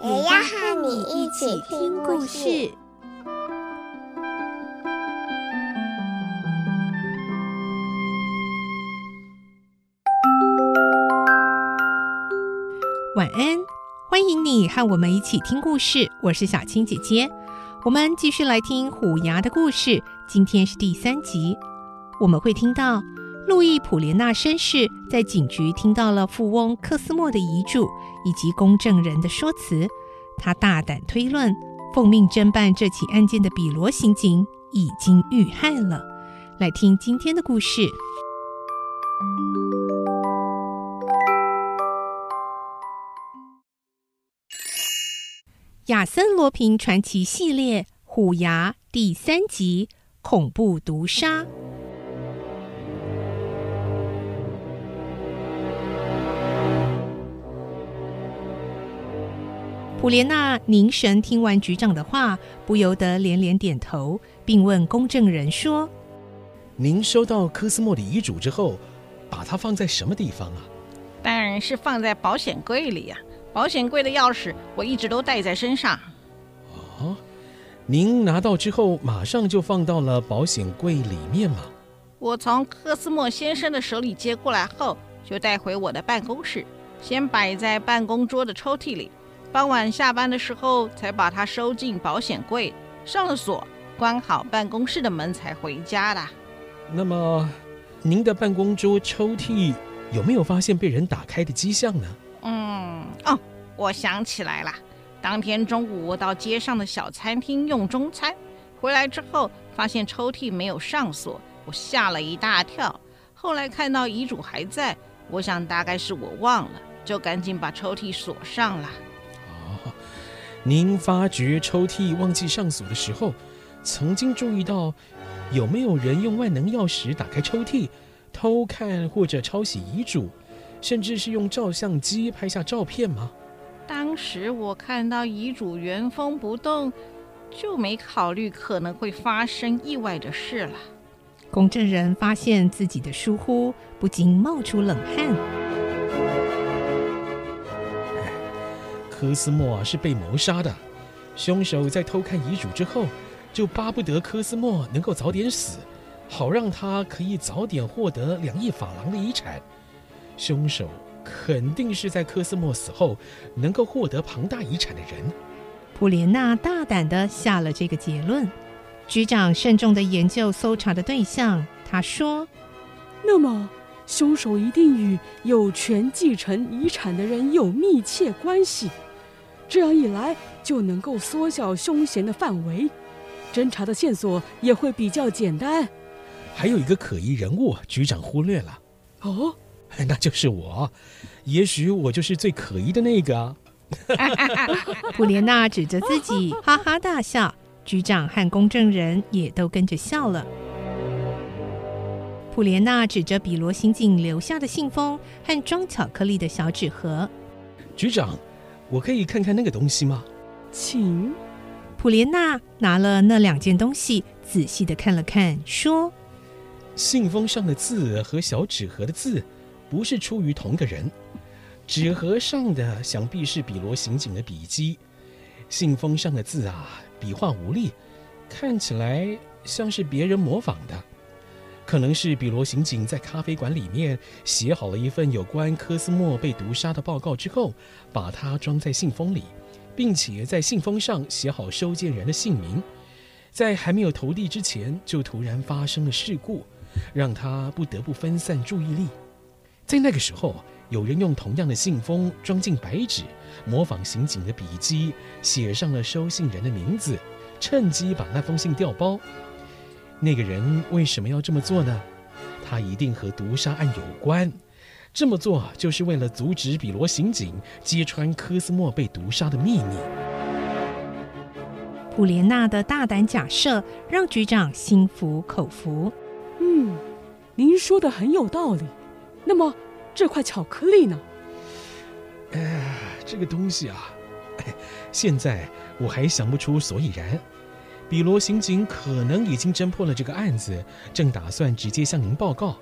也要和你一起听故事。晚安，欢迎你和我们一起听故事。我是小青姐姐，我们继续来听虎牙的故事。今天是第三集，我们会听到路易普莲纳绅士在警局听到了富翁科斯莫的遗嘱以及公证人的说辞。他大胆推论，奉命侦办这起案件的比罗刑警已经遇害了。来听今天的故事。亚森罗平传奇系列《虎牙》第三集：恐怖毒杀。普莲娜凝神听完局长的话，不由得连连点头，并问公证人说：“您收到科斯莫的遗嘱之后，把它放在什么地方啊？”“当然是放在保险柜里呀。”保险柜的钥匙我一直都带在身上。哦，您拿到之后马上就放到了保险柜里面吗？我从科斯莫先生的手里接过来后，就带回我的办公室，先摆在办公桌的抽屉里。傍晚下班的时候，才把它收进保险柜，上了锁，关好办公室的门，才回家的。那么，您的办公桌抽屉有没有发现被人打开的迹象呢？嗯，哦，我想起来了。当天中午我到街上的小餐厅用中餐，回来之后发现抽屉没有上锁，我吓了一大跳。后来看到遗嘱还在，我想大概是我忘了，就赶紧把抽屉锁上了。您发觉抽屉忘记上锁的时候，曾经注意到有没有人用万能钥匙打开抽屉，偷看或者抄写遗嘱？甚至是用照相机拍下照片吗？当时我看到遗嘱原封不动，就没考虑可能会发生意外的事了。公证人发现自己的疏忽，不禁冒出冷汗。科斯莫是被谋杀的，凶手在偷看遗嘱之后，就巴不得科斯莫能够早点死，好让他可以早点获得两亿法郎的遗产。凶手肯定是在科斯莫死后能够获得庞大遗产的人。普莲娜大胆地下了这个结论。局长慎重地研究搜查的对象，他说：“那么，凶手一定与有权继承遗产的人有密切关系。这样一来，就能够缩小凶嫌的范围，侦查的线索也会比较简单。还有一个可疑人物，局长忽略了。哦。”那就是我，也许我就是最可疑的那个啊！普莲娜指着自己哈哈大笑，局长和公证人也都跟着笑了。普莲娜指着比罗刑警留下的信封和装巧克力的小纸盒，局长，我可以看看那个东西吗？请。普莲娜拿了那两件东西，仔细的看了看，说：“信封上的字和小纸盒的字。”不是出于同个人，纸盒上的想必是比罗刑警的笔迹，信封上的字啊，笔画无力，看起来像是别人模仿的，可能是比罗刑警在咖啡馆里面写好了一份有关科斯莫被毒杀的报告之后，把它装在信封里，并且在信封上写好收件人的姓名，在还没有投递之前就突然发生了事故，让他不得不分散注意力。在那个时候，有人用同样的信封装进白纸，模仿刑警的笔迹，写上了收信人的名字，趁机把那封信调包。那个人为什么要这么做呢？他一定和毒杀案有关。这么做就是为了阻止比罗刑警揭穿科斯莫被毒杀的秘密。普莲娜的大胆假设让局长心服口服。嗯，您说的很有道理。那么这块巧克力呢？哎，这个东西啊，哎，现在我还想不出所以然。比罗刑警可能已经侦破了这个案子，正打算直接向您报告。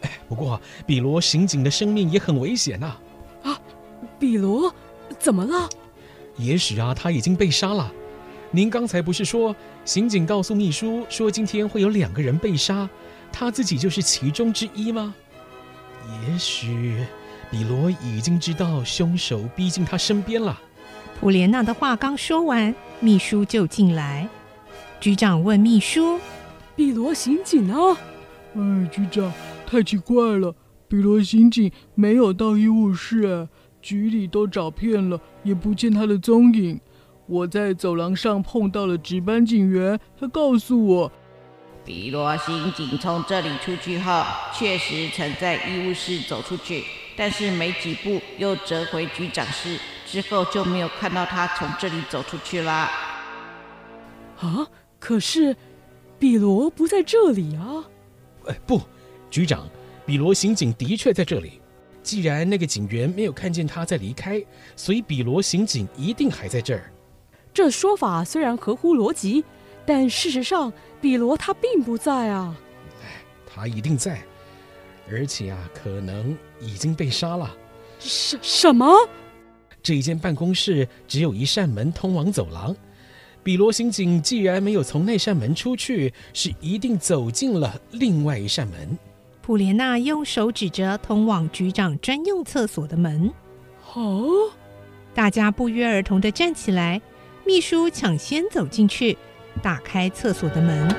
哎，不过比罗刑警的生命也很危险呐。啊，比罗怎么了？也许啊，他已经被杀了。您刚才不是说，刑警告诉秘书说今天会有两个人被杀，他自己就是其中之一吗？也许比罗已经知道凶手逼近他身边了。普莲娜的话刚说完，秘书就进来。局长问秘书：“比罗刑警呢？”“哎，局长，太奇怪了，比罗刑警没有到医务室，局里都找遍了，也不见他的踪影。我在走廊上碰到了值班警员，他告诉我，比罗刑警从这里出去后，确实曾在医务室走出去，但是没几步又折回局长室。”之后就没有看到他从这里走出去啦。啊，可是比罗不在这里啊！哎，不，局长，比罗刑警的确在这里。既然那个警员没有看见他在离开，所以比罗刑警一定还在这儿。这说法虽然合乎逻辑，但事实上比罗他并不在啊。哎，他一定在，而且啊，可能已经被杀了。什什么？这一间办公室只有一扇门通往走廊，比罗刑警既然没有从那扇门出去，是一定走进了另外一扇门。普莲娜用手指着通往局长专用厕所的门。哦，大家不约而同的站起来，秘书抢先走进去，打开厕所的门。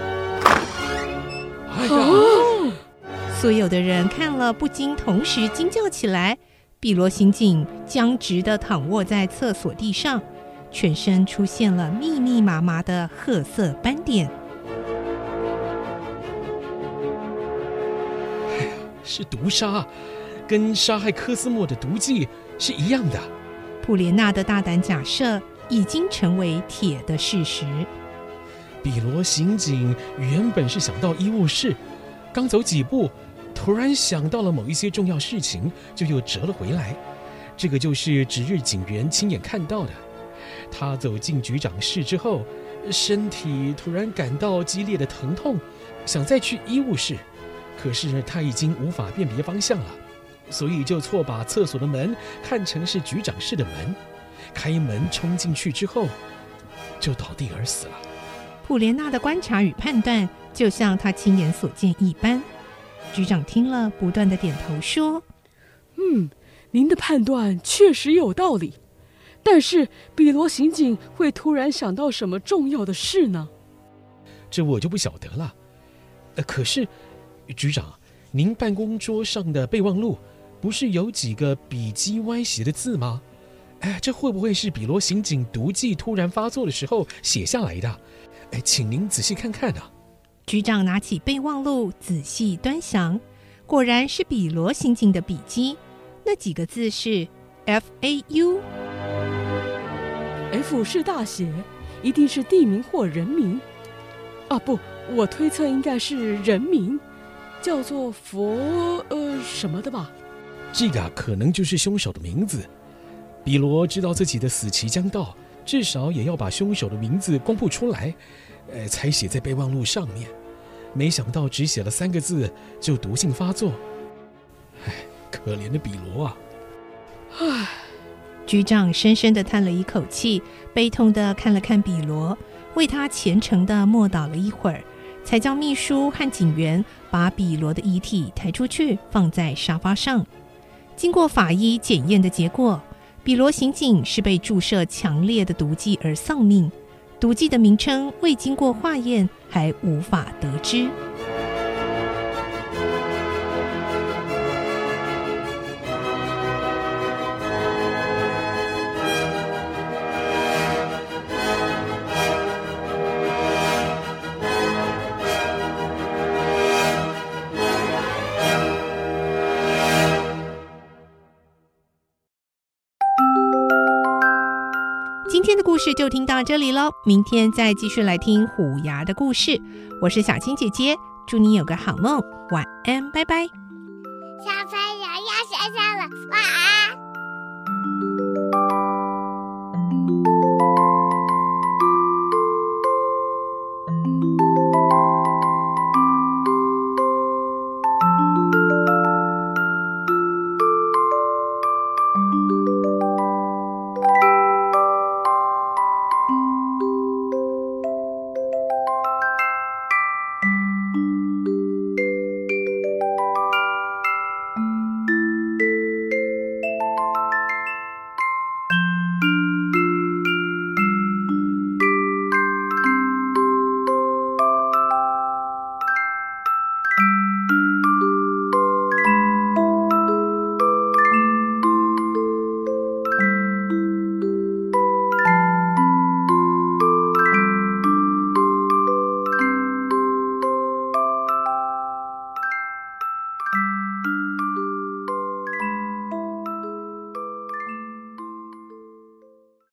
哦，所有的人看了不禁同时惊叫起来。比罗刑警僵直的躺卧在厕所地上，全身出现了密密麻麻的褐色斑点。哎呀，是毒杀，跟杀害科斯莫的毒剂是一样的。普莲娜的大胆假设已经成为铁的事实。比罗刑警原本是想到医务室，刚走几步。突然想到了某一些重要事情，就又折了回来。这个就是值日警员亲眼看到的。他走进局长室之后，身体突然感到激烈的疼痛，想再去医务室，可是他已经无法辨别方向了，所以就错把厕所的门看成是局长室的门，开门冲进去之后，就倒地而死了。普莲娜的观察与判断，就像他亲眼所见一般。局长听了，不断的点头说：“嗯，您的判断确实有道理。但是，比罗刑警会突然想到什么重要的事呢？这我就不晓得了。呃，可是，局长，您办公桌上的备忘录不是有几个笔迹歪斜的字吗？哎，这会不会是比罗刑警毒剂突然发作的时候写下来的？哎，请您仔细看看啊。”局长拿起备忘录，仔细端详，果然是比罗刑警的笔迹。那几个字是 “F A U”，F 是大写，一定是地名或人名。啊，不，我推测应该是人名，叫做佛呃什么的吧。这个可能就是凶手的名字。比罗知道自己的死期将到，至少也要把凶手的名字公布出来，呃，才写在备忘录上面。没想到只写了三个字就毒性发作，唉，可怜的比罗啊！唉，局长深深地叹了一口气，悲痛地看了看比罗，为他虔诚地默祷了一会儿，才叫秘书和警员把比罗的遗体抬出去，放在沙发上。经过法医检验的结果，比罗刑警是被注射强烈的毒剂而丧命。毒剂的名称未经过化验，还无法得知。事就听到这里喽，明天再继续来听虎牙的故事。我是小青姐姐，祝你有个好梦，晚安，拜拜。小朋友要睡觉了，晚安。